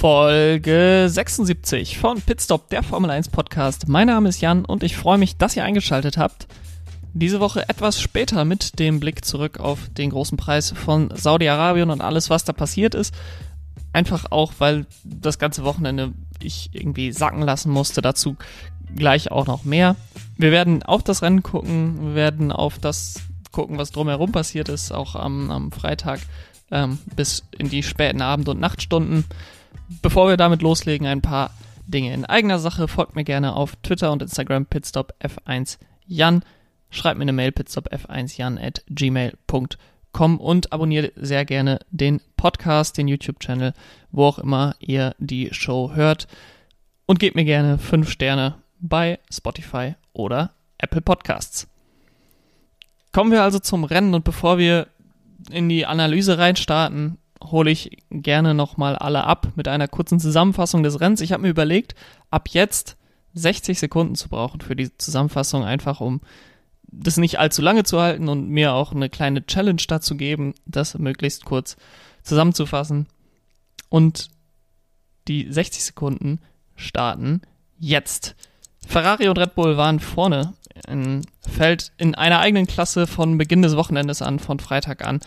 Folge 76 von Pitstop, der Formel 1 Podcast. Mein Name ist Jan und ich freue mich, dass ihr eingeschaltet habt. Diese Woche etwas später mit dem Blick zurück auf den großen Preis von Saudi-Arabien und alles, was da passiert ist. Einfach auch, weil das ganze Wochenende ich irgendwie sacken lassen musste. Dazu gleich auch noch mehr. Wir werden auf das Rennen gucken, wir werden auf das gucken, was drumherum passiert ist, auch am, am Freitag ähm, bis in die späten Abend- und Nachtstunden. Bevor wir damit loslegen, ein paar Dinge in eigener Sache. Folgt mir gerne auf Twitter und Instagram pitstopf1jan. Schreibt mir eine Mail pitstopf1jan at gmail.com und abonniert sehr gerne den Podcast, den YouTube-Channel, wo auch immer ihr die Show hört. Und gebt mir gerne 5 Sterne bei Spotify oder Apple Podcasts. Kommen wir also zum Rennen und bevor wir in die Analyse reinstarten, hole ich gerne nochmal alle ab mit einer kurzen Zusammenfassung des Rennens. Ich habe mir überlegt, ab jetzt 60 Sekunden zu brauchen für die Zusammenfassung, einfach um das nicht allzu lange zu halten und mir auch eine kleine Challenge dazu geben, das möglichst kurz zusammenzufassen. Und die 60 Sekunden starten jetzt. Ferrari und Red Bull waren vorne in Feld in einer eigenen Klasse von Beginn des Wochenendes an, von Freitag an.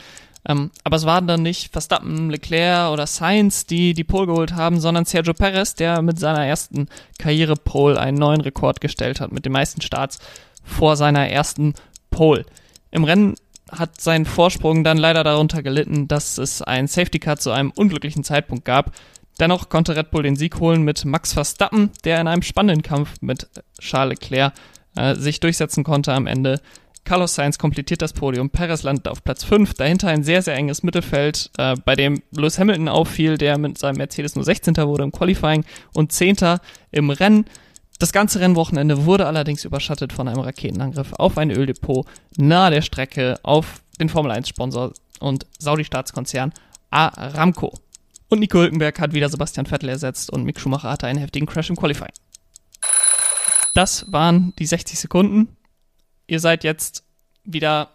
Ähm, aber es waren dann nicht Verstappen, Leclerc oder Sainz, die die Pole geholt haben, sondern Sergio Perez, der mit seiner ersten Karriere-Pole einen neuen Rekord gestellt hat, mit den meisten Starts vor seiner ersten Pole. Im Rennen hat sein Vorsprung dann leider darunter gelitten, dass es ein Safety Car zu einem unglücklichen Zeitpunkt gab. Dennoch konnte Red Bull den Sieg holen mit Max Verstappen, der in einem spannenden Kampf mit Charles Leclerc äh, sich durchsetzen konnte am Ende. Carlos Sainz komplettiert das Podium, Perez landet auf Platz 5, dahinter ein sehr, sehr enges Mittelfeld, äh, bei dem Lewis Hamilton auffiel, der mit seinem Mercedes nur 16. wurde im Qualifying und 10. im Rennen. Das ganze Rennwochenende wurde allerdings überschattet von einem Raketenangriff auf ein Öldepot nahe der Strecke auf den Formel 1 Sponsor und Saudi-Staatskonzern Aramco. Und Nico Hülkenberg hat wieder Sebastian Vettel ersetzt und Mick Schumacher hatte einen heftigen Crash im Qualifying. Das waren die 60 Sekunden. Ihr seid jetzt wieder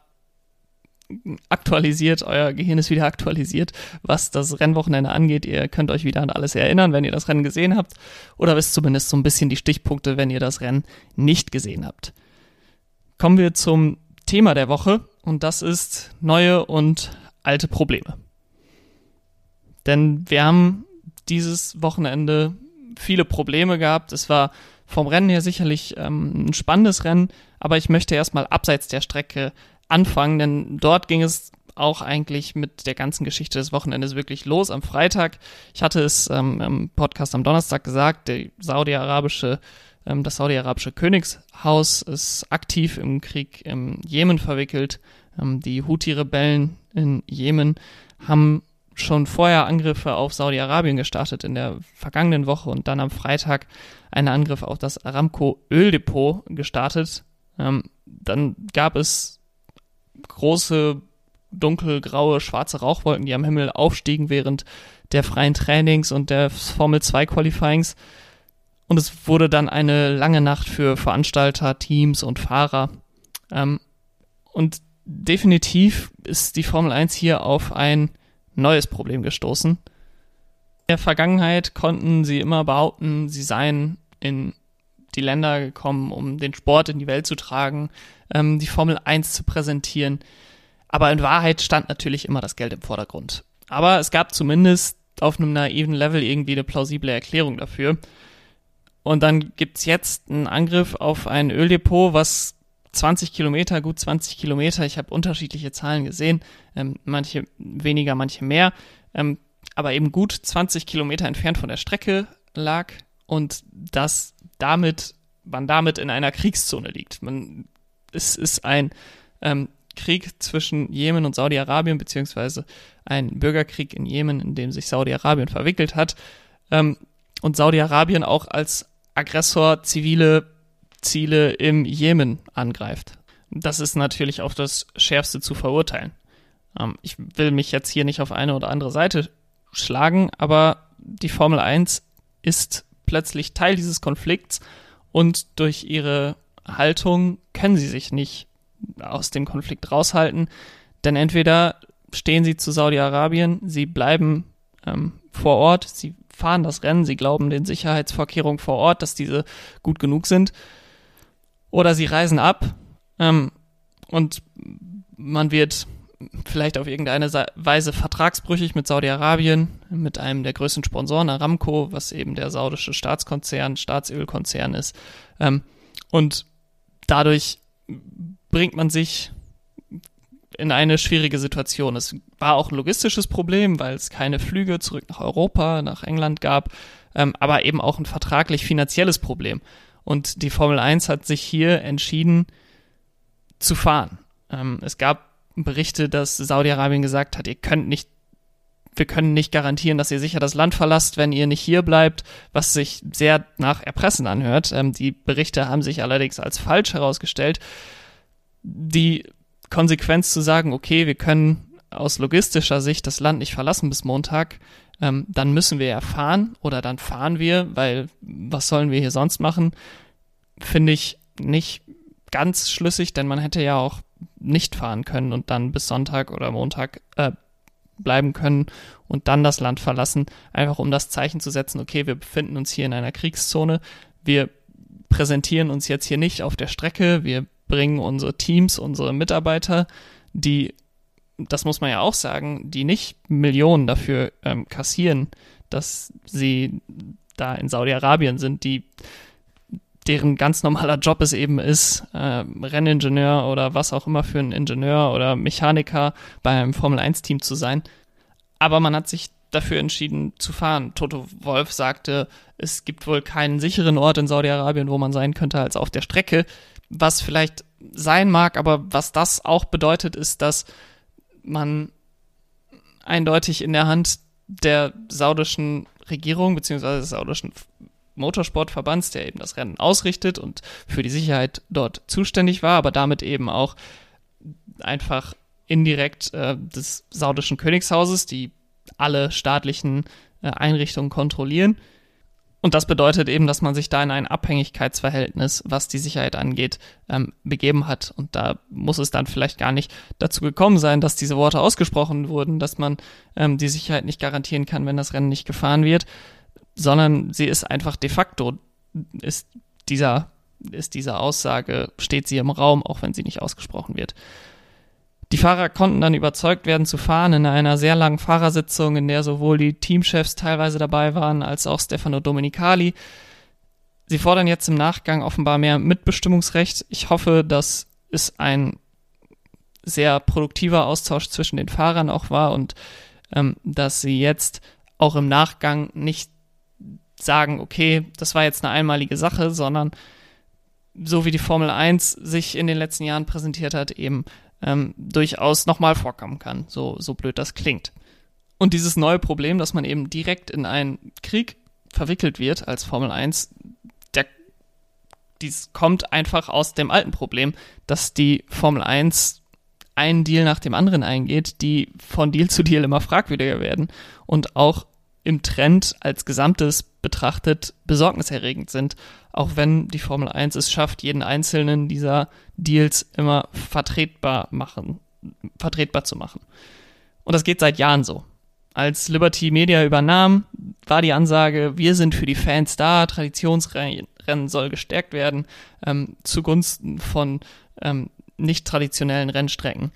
aktualisiert, euer Gehirn ist wieder aktualisiert, was das Rennwochenende angeht. Ihr könnt euch wieder an alles erinnern, wenn ihr das Rennen gesehen habt. Oder wisst zumindest so ein bisschen die Stichpunkte, wenn ihr das Rennen nicht gesehen habt. Kommen wir zum Thema der Woche und das ist neue und alte Probleme. Denn wir haben dieses Wochenende viele Probleme gehabt. Es war vom Rennen her sicherlich ähm, ein spannendes Rennen, aber ich möchte erstmal abseits der Strecke anfangen, denn dort ging es auch eigentlich mit der ganzen Geschichte des Wochenendes wirklich los am Freitag. Ich hatte es ähm, im Podcast am Donnerstag gesagt, der saudi-arabische, ähm, das saudi-arabische Königshaus ist aktiv im Krieg im Jemen verwickelt. Ähm, die Houthi-Rebellen in Jemen haben schon vorher Angriffe auf Saudi-Arabien gestartet in der vergangenen Woche und dann am Freitag einen Angriff auf das Aramco Öldepot gestartet. Ähm, dann gab es große, dunkelgraue, schwarze Rauchwolken, die am Himmel aufstiegen während der freien Trainings und der Formel 2 Qualifyings. Und es wurde dann eine lange Nacht für Veranstalter, Teams und Fahrer. Ähm, und definitiv ist die Formel 1 hier auf ein neues Problem gestoßen. In der Vergangenheit konnten sie immer behaupten, sie seien in die Länder gekommen, um den Sport in die Welt zu tragen, ähm, die Formel 1 zu präsentieren. Aber in Wahrheit stand natürlich immer das Geld im Vordergrund. Aber es gab zumindest auf einem naiven Level irgendwie eine plausible Erklärung dafür. Und dann gibt's jetzt einen Angriff auf ein Öldepot, was 20 Kilometer, gut 20 Kilometer, ich habe unterschiedliche Zahlen gesehen, ähm, manche weniger, manche mehr, ähm, aber eben gut 20 Kilometer entfernt von der Strecke lag und dass damit, man damit in einer Kriegszone liegt. Man, es ist ein ähm, Krieg zwischen Jemen und Saudi-Arabien, beziehungsweise ein Bürgerkrieg in Jemen, in dem sich Saudi-Arabien verwickelt hat. Ähm, und Saudi-Arabien auch als Aggressor zivile Ziele im Jemen angreift. Das ist natürlich auf das Schärfste zu verurteilen. Ähm, ich will mich jetzt hier nicht auf eine oder andere Seite schlagen, aber die Formel 1 ist plötzlich Teil dieses Konflikts und durch ihre Haltung können sie sich nicht aus dem Konflikt raushalten, denn entweder stehen sie zu Saudi-Arabien, sie bleiben ähm, vor Ort, sie fahren das Rennen, sie glauben den Sicherheitsvorkehrungen vor Ort, dass diese gut genug sind. Oder sie reisen ab ähm, und man wird vielleicht auf irgendeine Weise vertragsbrüchig mit Saudi-Arabien, mit einem der größten Sponsoren, Aramco, was eben der saudische Staatskonzern, Staatsölkonzern ist. Ähm, und dadurch bringt man sich in eine schwierige Situation. Es war auch ein logistisches Problem, weil es keine Flüge zurück nach Europa, nach England gab, ähm, aber eben auch ein vertraglich finanzielles Problem. Und die Formel 1 hat sich hier entschieden zu fahren. Ähm, es gab Berichte, dass Saudi-Arabien gesagt hat, ihr könnt nicht, wir können nicht garantieren, dass ihr sicher das Land verlasst, wenn ihr nicht hier bleibt, was sich sehr nach Erpressen anhört. Ähm, die Berichte haben sich allerdings als falsch herausgestellt. Die Konsequenz zu sagen, okay, wir können aus logistischer Sicht das Land nicht verlassen bis Montag, ähm, dann müssen wir ja fahren oder dann fahren wir, weil was sollen wir hier sonst machen, finde ich nicht ganz schlüssig, denn man hätte ja auch nicht fahren können und dann bis Sonntag oder Montag äh, bleiben können und dann das Land verlassen, einfach um das Zeichen zu setzen, okay, wir befinden uns hier in einer Kriegszone, wir präsentieren uns jetzt hier nicht auf der Strecke, wir bringen unsere Teams, unsere Mitarbeiter, die, das muss man ja auch sagen, die nicht Millionen dafür ähm, kassieren, dass sie da in Saudi-Arabien sind, die deren ganz normaler Job es eben ist, äh, Renningenieur oder was auch immer für ein Ingenieur oder Mechaniker bei einem Formel-1-Team zu sein. Aber man hat sich dafür entschieden zu fahren. Toto Wolf sagte, es gibt wohl keinen sicheren Ort in Saudi-Arabien, wo man sein könnte, als auf der Strecke. Was vielleicht sein mag, aber was das auch bedeutet, ist, dass man eindeutig in der Hand der saudischen Regierung beziehungsweise des saudischen Motorsportverbands, der eben das Rennen ausrichtet und für die Sicherheit dort zuständig war, aber damit eben auch einfach indirekt äh, des saudischen Königshauses, die alle staatlichen äh, Einrichtungen kontrollieren. Und das bedeutet eben, dass man sich da in ein Abhängigkeitsverhältnis, was die Sicherheit angeht, ähm, begeben hat. Und da muss es dann vielleicht gar nicht dazu gekommen sein, dass diese Worte ausgesprochen wurden, dass man ähm, die Sicherheit nicht garantieren kann, wenn das Rennen nicht gefahren wird, sondern sie ist einfach de facto, ist dieser, ist diese Aussage, steht sie im Raum, auch wenn sie nicht ausgesprochen wird. Die Fahrer konnten dann überzeugt werden zu fahren in einer sehr langen Fahrersitzung, in der sowohl die Teamchefs teilweise dabei waren, als auch Stefano Domenicali. Sie fordern jetzt im Nachgang offenbar mehr Mitbestimmungsrecht. Ich hoffe, dass es ein sehr produktiver Austausch zwischen den Fahrern auch war und ähm, dass sie jetzt auch im Nachgang nicht sagen, okay, das war jetzt eine einmalige Sache, sondern so wie die Formel 1 sich in den letzten Jahren präsentiert hat, eben ähm, durchaus nochmal vorkommen kann, so, so blöd das klingt. Und dieses neue Problem, dass man eben direkt in einen Krieg verwickelt wird als Formel 1, der, dies kommt einfach aus dem alten Problem, dass die Formel 1 einen Deal nach dem anderen eingeht, die von Deal zu Deal immer fragwürdiger werden und auch im Trend als Gesamtes betrachtet besorgniserregend sind, auch wenn die Formel 1 es schafft, jeden einzelnen dieser Deals immer vertretbar machen, vertretbar zu machen. Und das geht seit Jahren so. Als Liberty Media übernahm, war die Ansage, wir sind für die Fans da, Traditionsrennen soll gestärkt werden, ähm, zugunsten von ähm, nicht traditionellen Rennstrecken.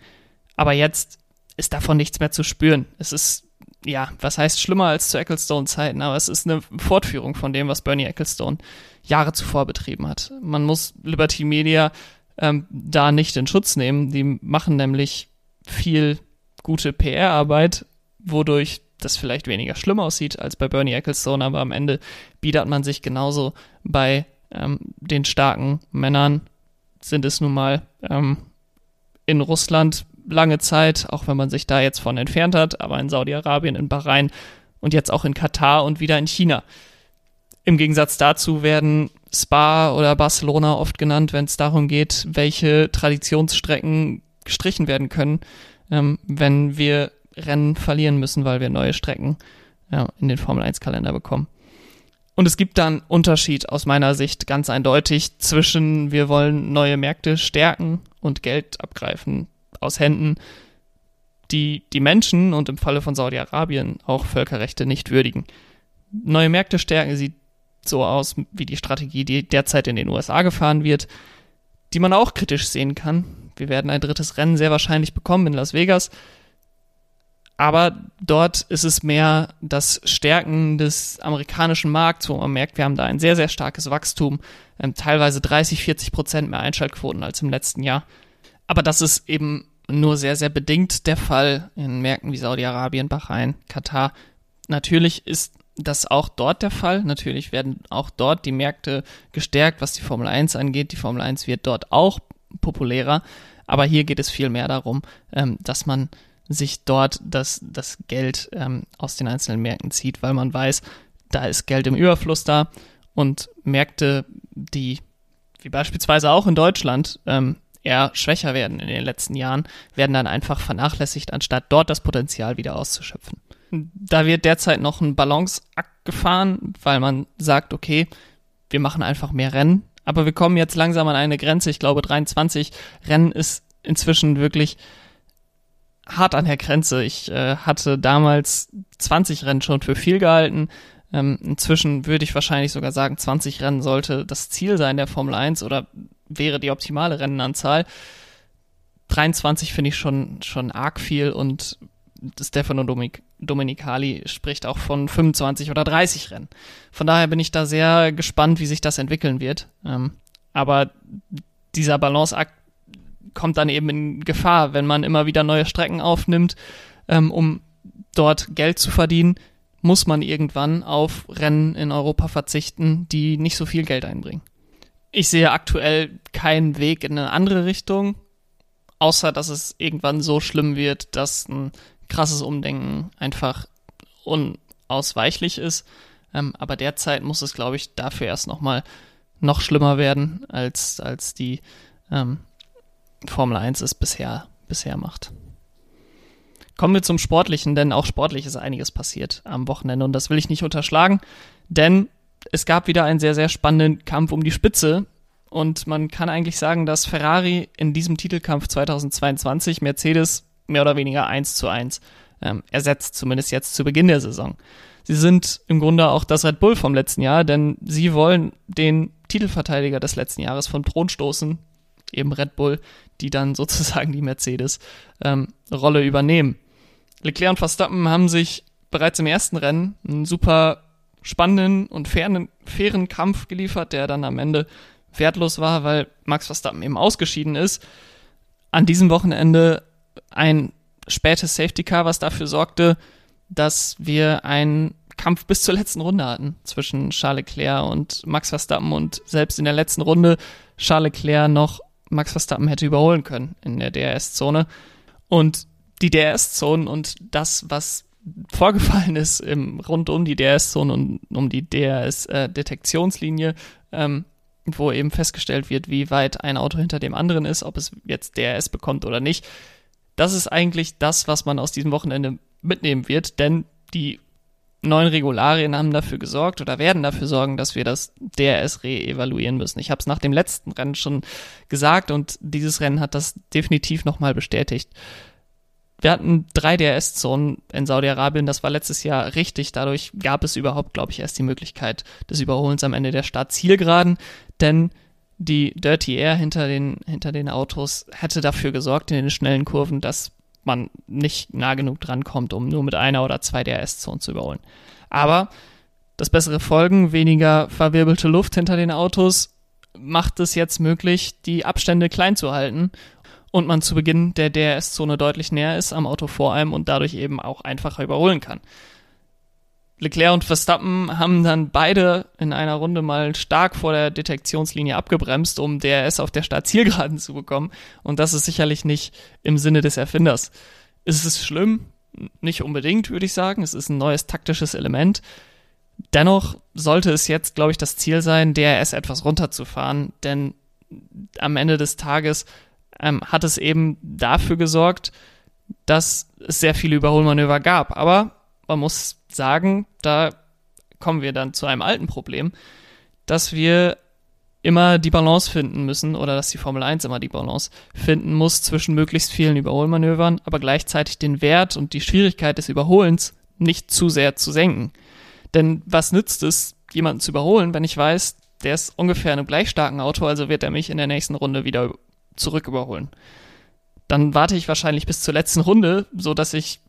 Aber jetzt ist davon nichts mehr zu spüren. Es ist ja, was heißt schlimmer als zu Ecclestone-Zeiten, aber es ist eine Fortführung von dem, was Bernie Ecclestone Jahre zuvor betrieben hat. Man muss Liberty Media ähm, da nicht in Schutz nehmen. Die machen nämlich viel gute PR-Arbeit, wodurch das vielleicht weniger schlimm aussieht als bei Bernie Ecclestone, aber am Ende biedert man sich genauso bei ähm, den starken Männern, sind es nun mal ähm, in Russland lange Zeit, auch wenn man sich da jetzt von entfernt hat, aber in Saudi-Arabien, in Bahrain und jetzt auch in Katar und wieder in China. Im Gegensatz dazu werden Spa oder Barcelona oft genannt, wenn es darum geht, welche Traditionsstrecken gestrichen werden können, ähm, wenn wir Rennen verlieren müssen, weil wir neue Strecken ja, in den Formel-1-Kalender bekommen. Und es gibt dann Unterschied aus meiner Sicht ganz eindeutig zwischen wir wollen neue Märkte stärken und Geld abgreifen aus Händen, die die Menschen und im Falle von Saudi-Arabien auch Völkerrechte nicht würdigen. Neue Märkte stärken sieht so aus wie die Strategie, die derzeit in den USA gefahren wird, die man auch kritisch sehen kann. Wir werden ein drittes Rennen sehr wahrscheinlich bekommen in Las Vegas. Aber dort ist es mehr das Stärken des amerikanischen Markts, wo man merkt, wir haben da ein sehr, sehr starkes Wachstum, ähm, teilweise 30, 40 Prozent mehr Einschaltquoten als im letzten Jahr. Aber das ist eben nur sehr, sehr bedingt der Fall in Märkten wie Saudi-Arabien, Bahrain, Katar. Natürlich ist das auch dort der Fall. Natürlich werden auch dort die Märkte gestärkt, was die Formel 1 angeht. Die Formel 1 wird dort auch populärer. Aber hier geht es viel mehr darum, ähm, dass man sich dort das, das Geld ähm, aus den einzelnen Märkten zieht, weil man weiß, da ist Geld im Überfluss da und Märkte, die wie beispielsweise auch in Deutschland ähm, eher schwächer werden in den letzten Jahren, werden dann einfach vernachlässigt, anstatt dort das Potenzial wieder auszuschöpfen. Da wird derzeit noch ein Balanceakt gefahren, weil man sagt, okay, wir machen einfach mehr Rennen, aber wir kommen jetzt langsam an eine Grenze. Ich glaube, 23 Rennen ist inzwischen wirklich hart an der Grenze. Ich äh, hatte damals 20 Rennen schon für viel gehalten. Ähm, inzwischen würde ich wahrscheinlich sogar sagen, 20 Rennen sollte das Ziel sein der Formel 1 oder wäre die optimale Rennenanzahl. 23 finde ich schon, schon arg viel und Stefano Dominik, Dominicali spricht auch von 25 oder 30 Rennen. Von daher bin ich da sehr gespannt, wie sich das entwickeln wird. Ähm, aber dieser Balanceakt kommt dann eben in Gefahr, wenn man immer wieder neue Strecken aufnimmt, ähm, um dort Geld zu verdienen, muss man irgendwann auf Rennen in Europa verzichten, die nicht so viel Geld einbringen. Ich sehe aktuell keinen Weg in eine andere Richtung, außer dass es irgendwann so schlimm wird, dass ein krasses Umdenken einfach unausweichlich ist. Ähm, aber derzeit muss es, glaube ich, dafür erst nochmal noch schlimmer werden, als, als die ähm, Formel 1 es bisher, bisher macht. Kommen wir zum Sportlichen, denn auch sportlich ist einiges passiert am Wochenende und das will ich nicht unterschlagen, denn es gab wieder einen sehr, sehr spannenden Kampf um die Spitze und man kann eigentlich sagen, dass Ferrari in diesem Titelkampf 2022 Mercedes mehr oder weniger eins zu eins ähm, ersetzt, zumindest jetzt zu Beginn der Saison. Sie sind im Grunde auch das Red Bull vom letzten Jahr, denn sie wollen den Titelverteidiger des letzten Jahres von Thron stoßen, eben Red Bull, die dann sozusagen die Mercedes-Rolle ähm, übernehmen. Leclerc und Verstappen haben sich bereits im ersten Rennen einen super spannenden und fairen, fairen Kampf geliefert, der dann am Ende wertlos war, weil Max Verstappen eben ausgeschieden ist. An diesem Wochenende ein spätes Safety Car, was dafür sorgte, dass wir einen Kampf bis zur letzten Runde hatten zwischen Charles Leclerc und Max Verstappen und selbst in der letzten Runde Charles Leclerc noch Max Verstappen hätte überholen können in der DRS-Zone. Und die DRS-Zonen und das, was vorgefallen ist im, rund um die DRS-Zone und um die DRS-Detektionslinie, äh, ähm, wo eben festgestellt wird, wie weit ein Auto hinter dem anderen ist, ob es jetzt DRS bekommt oder nicht. Das ist eigentlich das, was man aus diesem Wochenende mitnehmen wird, denn die neuen Regularien haben dafür gesorgt oder werden dafür sorgen, dass wir das DRS re-evaluieren müssen. Ich habe es nach dem letzten Rennen schon gesagt und dieses Rennen hat das definitiv nochmal bestätigt. Wir hatten drei DRS-Zonen in Saudi-Arabien, das war letztes Jahr richtig. Dadurch gab es überhaupt, glaube ich, erst die Möglichkeit des Überholens am Ende der Start-Zielgeraden, denn die Dirty Air hinter den, hinter den Autos hätte dafür gesorgt in den schnellen Kurven, dass man nicht nah genug drankommt, um nur mit einer oder zwei DRS-Zonen zu überholen. Aber das bessere Folgen, weniger verwirbelte Luft hinter den Autos, macht es jetzt möglich, die Abstände klein zu halten und man zu Beginn der DRS-Zone deutlich näher ist am Auto vor einem und dadurch eben auch einfacher überholen kann. Leclerc und Verstappen haben dann beide in einer Runde mal stark vor der Detektionslinie abgebremst, um DRS auf der Startzielgeraden zu bekommen. Und das ist sicherlich nicht im Sinne des Erfinders. Ist es schlimm? Nicht unbedingt, würde ich sagen. Es ist ein neues taktisches Element. Dennoch sollte es jetzt, glaube ich, das Ziel sein, DRS etwas runterzufahren, denn am Ende des Tages ähm, hat es eben dafür gesorgt, dass es sehr viele Überholmanöver gab. Aber man muss sagen, da kommen wir dann zu einem alten Problem, dass wir immer die Balance finden müssen oder dass die Formel 1 immer die Balance finden muss zwischen möglichst vielen Überholmanövern, aber gleichzeitig den Wert und die Schwierigkeit des Überholens nicht zu sehr zu senken. Denn was nützt es, jemanden zu überholen, wenn ich weiß, der ist ungefähr in einem gleich starken Auto, also wird er mich in der nächsten Runde wieder zurück überholen. Dann warte ich wahrscheinlich bis zur letzten Runde, so dass ich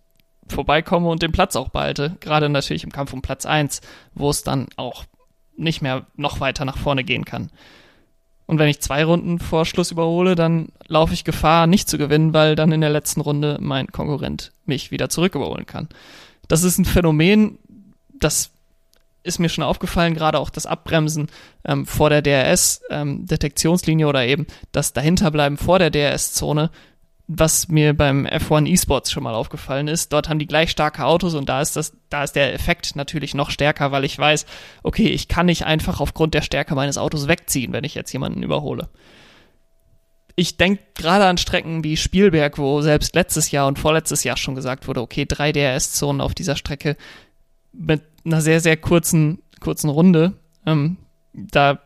vorbeikomme und den Platz auch behalte. Gerade natürlich im Kampf um Platz 1, wo es dann auch nicht mehr noch weiter nach vorne gehen kann. Und wenn ich zwei Runden vor Schluss überhole, dann laufe ich Gefahr, nicht zu gewinnen, weil dann in der letzten Runde mein Konkurrent mich wieder zurück überholen kann. Das ist ein Phänomen, das ist mir schon aufgefallen, gerade auch das Abbremsen ähm, vor der DRS-Detektionslinie ähm, oder eben das Dahinterbleiben vor der DRS-Zone was mir beim F1 eSports schon mal aufgefallen ist. Dort haben die gleich starke Autos und da ist das, da ist der Effekt natürlich noch stärker, weil ich weiß, okay, ich kann nicht einfach aufgrund der Stärke meines Autos wegziehen, wenn ich jetzt jemanden überhole. Ich denke gerade an Strecken wie Spielberg, wo selbst letztes Jahr und vorletztes Jahr schon gesagt wurde, okay, drei DRS-Zonen auf dieser Strecke mit einer sehr, sehr kurzen, kurzen Runde. Ähm, da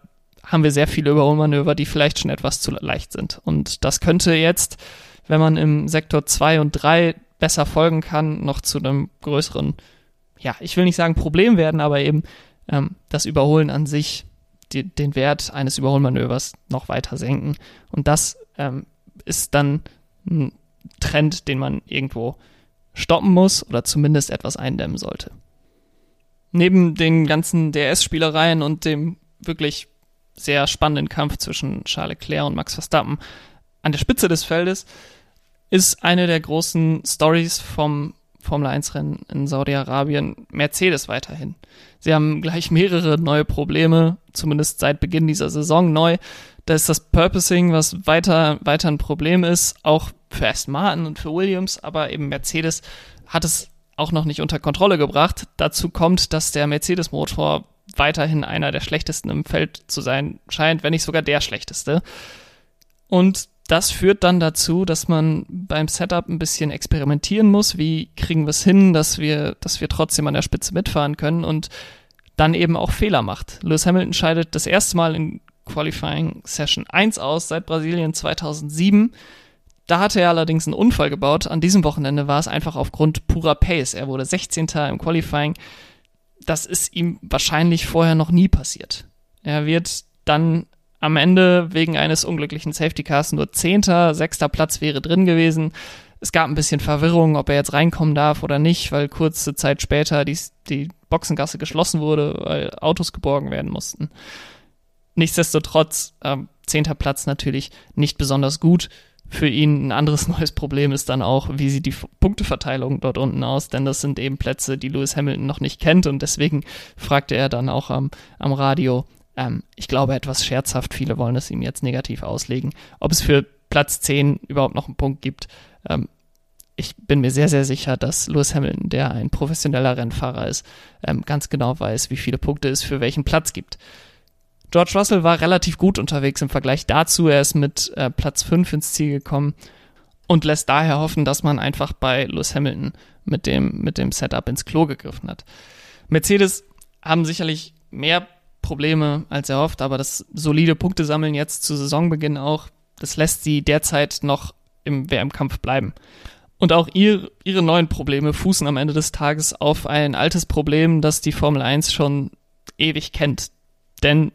haben wir sehr viele Überholmanöver, die vielleicht schon etwas zu leicht sind. Und das könnte jetzt wenn man im Sektor 2 und 3 besser folgen kann, noch zu einem größeren, ja, ich will nicht sagen Problem werden, aber eben ähm, das Überholen an sich, die, den Wert eines Überholmanövers noch weiter senken. Und das ähm, ist dann ein Trend, den man irgendwo stoppen muss oder zumindest etwas eindämmen sollte. Neben den ganzen DRS-Spielereien und dem wirklich sehr spannenden Kampf zwischen Charles Leclerc und Max Verstappen an der Spitze des Feldes ist eine der großen Stories vom Formel 1 Rennen in Saudi-Arabien Mercedes weiterhin. Sie haben gleich mehrere neue Probleme, zumindest seit Beginn dieser Saison neu. Da ist das Purposing, was weiter, weiter ein Problem ist, auch für Aston Martin und für Williams, aber eben Mercedes hat es auch noch nicht unter Kontrolle gebracht. Dazu kommt, dass der Mercedes-Motor weiterhin einer der schlechtesten im Feld zu sein scheint, wenn nicht sogar der schlechteste. Und das führt dann dazu, dass man beim Setup ein bisschen experimentieren muss. Wie kriegen wir es hin, dass wir, dass wir trotzdem an der Spitze mitfahren können und dann eben auch Fehler macht. Lewis Hamilton scheidet das erste Mal in Qualifying Session 1 aus seit Brasilien 2007. Da hatte er allerdings einen Unfall gebaut. An diesem Wochenende war es einfach aufgrund purer Pace. Er wurde 16. im Qualifying. Das ist ihm wahrscheinlich vorher noch nie passiert. Er wird dann am Ende wegen eines unglücklichen Safety Cars nur zehnter, sechster Platz wäre drin gewesen. Es gab ein bisschen Verwirrung, ob er jetzt reinkommen darf oder nicht, weil kurze Zeit später die, die Boxengasse geschlossen wurde, weil Autos geborgen werden mussten. Nichtsdestotrotz, äh, zehnter Platz natürlich nicht besonders gut. Für ihn ein anderes neues Problem ist dann auch, wie sieht die Punkteverteilung dort unten aus, denn das sind eben Plätze, die Lewis Hamilton noch nicht kennt und deswegen fragte er dann auch am, am Radio, ähm, ich glaube etwas scherzhaft, viele wollen es ihm jetzt negativ auslegen. Ob es für Platz 10 überhaupt noch einen Punkt gibt, ähm, ich bin mir sehr, sehr sicher, dass Lewis Hamilton, der ein professioneller Rennfahrer ist, ähm, ganz genau weiß, wie viele Punkte es für welchen Platz gibt. George Russell war relativ gut unterwegs im Vergleich dazu. Er ist mit äh, Platz 5 ins Ziel gekommen und lässt daher hoffen, dass man einfach bei Lewis Hamilton mit dem, mit dem Setup ins Klo gegriffen hat. Mercedes haben sicherlich mehr Probleme als erhofft, aber das solide Punktesammeln jetzt zu Saisonbeginn auch, das lässt sie derzeit noch im WM-Kampf bleiben. Und auch ihr, ihre neuen Probleme fußen am Ende des Tages auf ein altes Problem, das die Formel 1 schon ewig kennt. Denn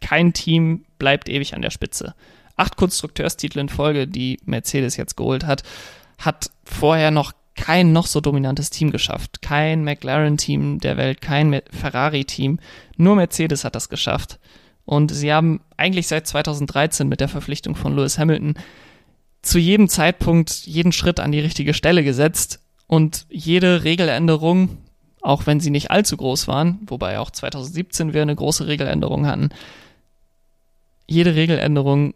kein Team bleibt ewig an der Spitze. Acht Konstrukteurstitel in Folge, die Mercedes jetzt geholt hat, hat vorher noch kein noch so dominantes Team geschafft. Kein McLaren-Team der Welt, kein Ferrari-Team. Nur Mercedes hat das geschafft. Und sie haben eigentlich seit 2013 mit der Verpflichtung von Lewis Hamilton zu jedem Zeitpunkt jeden Schritt an die richtige Stelle gesetzt und jede Regeländerung, auch wenn sie nicht allzu groß waren, wobei auch 2017 wir eine große Regeländerung hatten, jede Regeländerung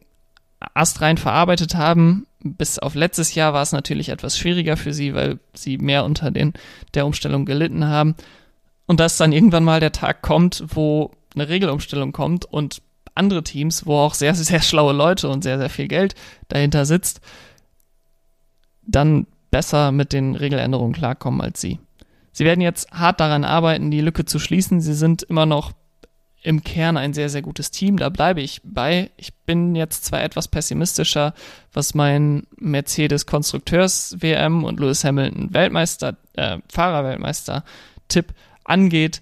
astrein verarbeitet haben. Bis auf letztes Jahr war es natürlich etwas schwieriger für sie, weil sie mehr unter den, der Umstellung gelitten haben. Und dass dann irgendwann mal der Tag kommt, wo eine Regelumstellung kommt und andere Teams, wo auch sehr, sehr schlaue Leute und sehr, sehr viel Geld dahinter sitzt, dann besser mit den Regeländerungen klarkommen als sie. Sie werden jetzt hart daran arbeiten, die Lücke zu schließen. Sie sind immer noch im Kern ein sehr, sehr gutes Team. Da bleibe ich bei. Ich bin jetzt zwar etwas pessimistischer, was mein Mercedes Konstrukteurs WM und Lewis Hamilton Weltmeister, äh, Fahrerweltmeister Tipp angeht.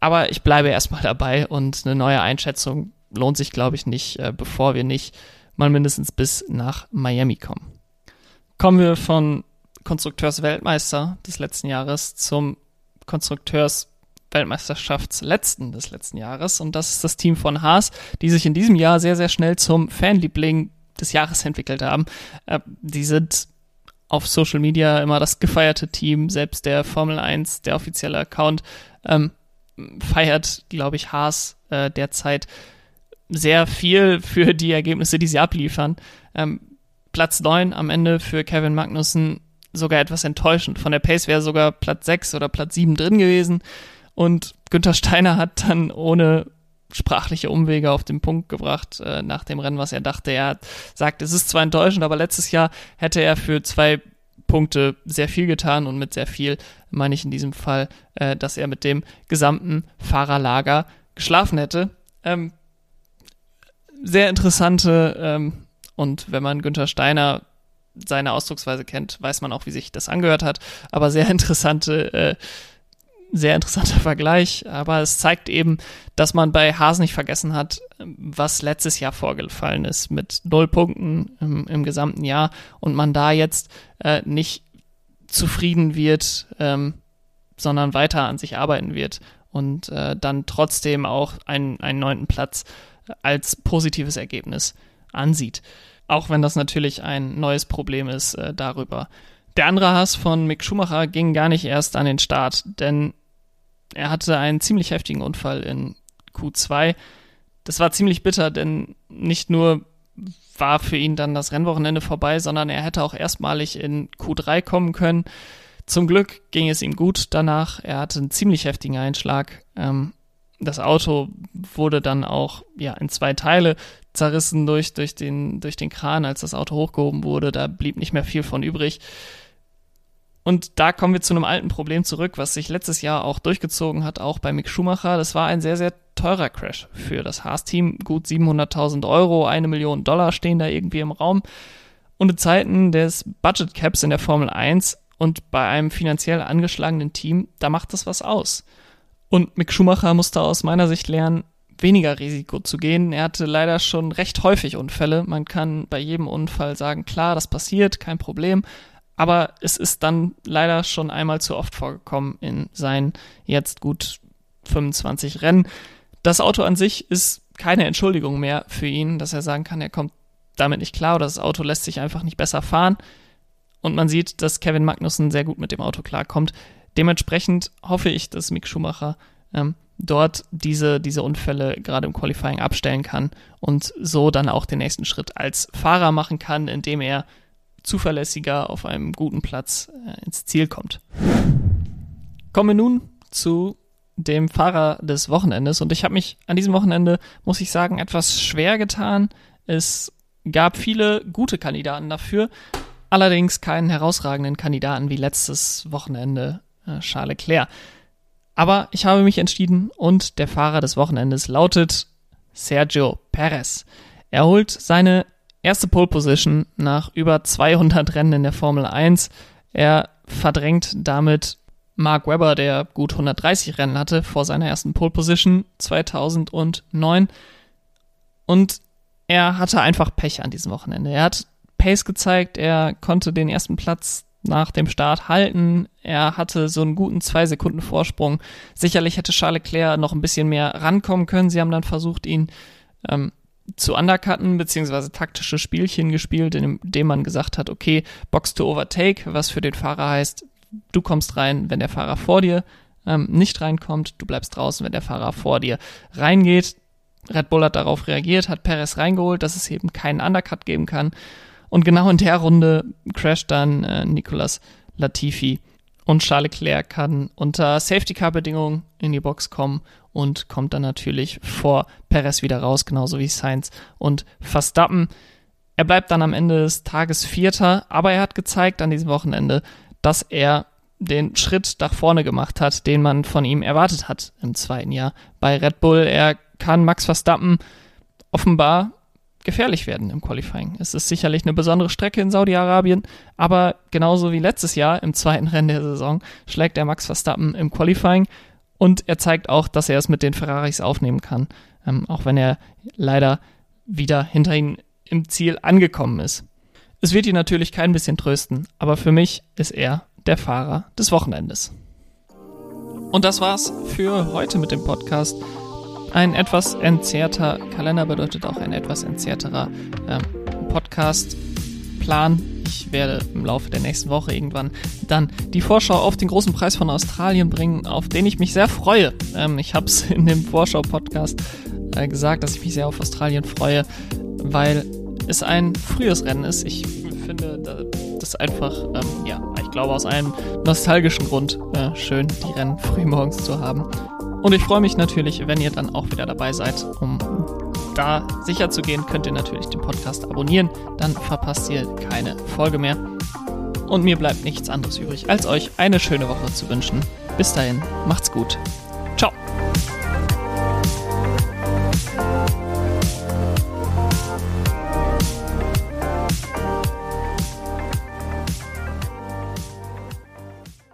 Aber ich bleibe erstmal dabei und eine neue Einschätzung lohnt sich, glaube ich, nicht, äh, bevor wir nicht mal mindestens bis nach Miami kommen. Kommen wir von Konstrukteursweltmeister des letzten Jahres zum Konstrukteursweltmeisterschaftsletzten des letzten Jahres. Und das ist das Team von Haas, die sich in diesem Jahr sehr, sehr schnell zum Fanliebling des Jahres entwickelt haben. Äh, die sind auf Social Media immer das gefeierte Team, selbst der Formel 1, der offizielle Account, ähm, feiert, glaube ich, Haas äh, derzeit sehr viel für die Ergebnisse, die sie abliefern. Ähm, Platz 9 am Ende für Kevin Magnussen sogar etwas enttäuschend. Von der Pace wäre sogar Platz 6 oder Platz 7 drin gewesen. Und Günther Steiner hat dann ohne sprachliche Umwege auf den Punkt gebracht äh, nach dem Rennen, was er dachte. Er sagt, es ist zwar enttäuschend, aber letztes Jahr hätte er für zwei Punkte sehr viel getan und mit sehr viel meine ich in diesem Fall, äh, dass er mit dem gesamten Fahrerlager geschlafen hätte. Ähm, sehr interessante ähm, und wenn man Günther Steiner seine Ausdrucksweise kennt, weiß man auch, wie sich das angehört hat. Aber sehr interessante, äh, sehr interessanter Vergleich. Aber es zeigt eben, dass man bei Haas nicht vergessen hat, was letztes Jahr vorgefallen ist mit null Punkten im, im gesamten Jahr und man da jetzt äh, nicht zufrieden wird, ähm, sondern weiter an sich arbeiten wird und äh, dann trotzdem auch einen, einen neunten Platz als positives Ergebnis ansieht. Auch wenn das natürlich ein neues Problem ist äh, darüber. Der andere Hass von Mick Schumacher ging gar nicht erst an den Start, denn er hatte einen ziemlich heftigen Unfall in Q2. Das war ziemlich bitter, denn nicht nur war für ihn dann das Rennwochenende vorbei, sondern er hätte auch erstmalig in Q3 kommen können. Zum Glück ging es ihm gut danach. Er hatte einen ziemlich heftigen Einschlag. Ähm, das Auto wurde dann auch ja in zwei Teile zerrissen durch, durch, den, durch den Kran, als das Auto hochgehoben wurde. Da blieb nicht mehr viel von übrig. Und da kommen wir zu einem alten Problem zurück, was sich letztes Jahr auch durchgezogen hat, auch bei Mick Schumacher. Das war ein sehr, sehr teurer Crash für das Haas-Team. Gut 700.000 Euro, eine Million Dollar stehen da irgendwie im Raum. Und in Zeiten des Budget Caps in der Formel 1 und bei einem finanziell angeschlagenen Team, da macht das was aus. Und Mick Schumacher musste aus meiner Sicht lernen, weniger Risiko zu gehen. Er hatte leider schon recht häufig Unfälle. Man kann bei jedem Unfall sagen, klar, das passiert, kein Problem. Aber es ist dann leider schon einmal zu oft vorgekommen in seinen jetzt gut 25 Rennen. Das Auto an sich ist keine Entschuldigung mehr für ihn, dass er sagen kann, er kommt damit nicht klar oder das Auto lässt sich einfach nicht besser fahren. Und man sieht, dass Kevin Magnussen sehr gut mit dem Auto klarkommt. Dementsprechend hoffe ich, dass Mick Schumacher ähm, dort diese, diese Unfälle gerade im Qualifying abstellen kann und so dann auch den nächsten Schritt als Fahrer machen kann, indem er zuverlässiger auf einem guten Platz äh, ins Ziel kommt. Kommen wir nun zu dem Fahrer des Wochenendes und ich habe mich an diesem Wochenende, muss ich sagen, etwas schwer getan. Es gab viele gute Kandidaten dafür, allerdings keinen herausragenden Kandidaten wie letztes Wochenende äh, Charles Leclerc. Aber ich habe mich entschieden und der Fahrer des Wochenendes lautet Sergio Perez. Er holt seine erste Pole Position nach über 200 Rennen in der Formel 1. Er verdrängt damit Mark Webber, der gut 130 Rennen hatte vor seiner ersten Pole Position 2009. Und er hatte einfach Pech an diesem Wochenende. Er hat Pace gezeigt, er konnte den ersten Platz nach dem Start halten. Er hatte so einen guten zwei Sekunden Vorsprung. Sicherlich hätte Charles Leclerc noch ein bisschen mehr rankommen können. Sie haben dann versucht, ihn ähm, zu undercutten, beziehungsweise taktische Spielchen gespielt, indem man gesagt hat, okay, Box to Overtake, was für den Fahrer heißt, du kommst rein, wenn der Fahrer vor dir ähm, nicht reinkommt, du bleibst draußen, wenn der Fahrer vor dir reingeht. Red Bull hat darauf reagiert, hat Perez reingeholt, dass es eben keinen Undercut geben kann. Und genau in der Runde crasht dann äh, Nicolas Latifi und Charles Leclerc kann unter Safety Car Bedingungen in die Box kommen und kommt dann natürlich vor Perez wieder raus, genauso wie Sainz und Verstappen. Er bleibt dann am Ende des Tages Vierter, aber er hat gezeigt an diesem Wochenende, dass er den Schritt nach vorne gemacht hat, den man von ihm erwartet hat im zweiten Jahr bei Red Bull. Er kann Max Verstappen offenbar gefährlich werden im Qualifying. Es ist sicherlich eine besondere Strecke in Saudi-Arabien, aber genauso wie letztes Jahr im zweiten Rennen der Saison schlägt er Max Verstappen im Qualifying und er zeigt auch, dass er es mit den Ferraris aufnehmen kann, ähm, auch wenn er leider wieder hinter ihm im Ziel angekommen ist. Es wird ihn natürlich kein bisschen trösten, aber für mich ist er der Fahrer des Wochenendes. Und das war's für heute mit dem Podcast. Ein etwas entzerrter Kalender bedeutet auch ein etwas entzerrterer äh, Podcast-Plan. Ich werde im Laufe der nächsten Woche irgendwann dann die Vorschau auf den großen Preis von Australien bringen, auf den ich mich sehr freue. Ähm, ich habe es in dem Vorschau-Podcast äh, gesagt, dass ich mich sehr auf Australien freue, weil es ein frühes Rennen ist. Ich finde das einfach, ähm, ja, ich glaube aus einem nostalgischen Grund äh, schön, die Rennen früh morgens zu haben. Und ich freue mich natürlich, wenn ihr dann auch wieder dabei seid. Um da sicher zu gehen, könnt ihr natürlich den Podcast abonnieren. Dann verpasst ihr keine Folge mehr. Und mir bleibt nichts anderes übrig, als euch eine schöne Woche zu wünschen. Bis dahin, macht's gut.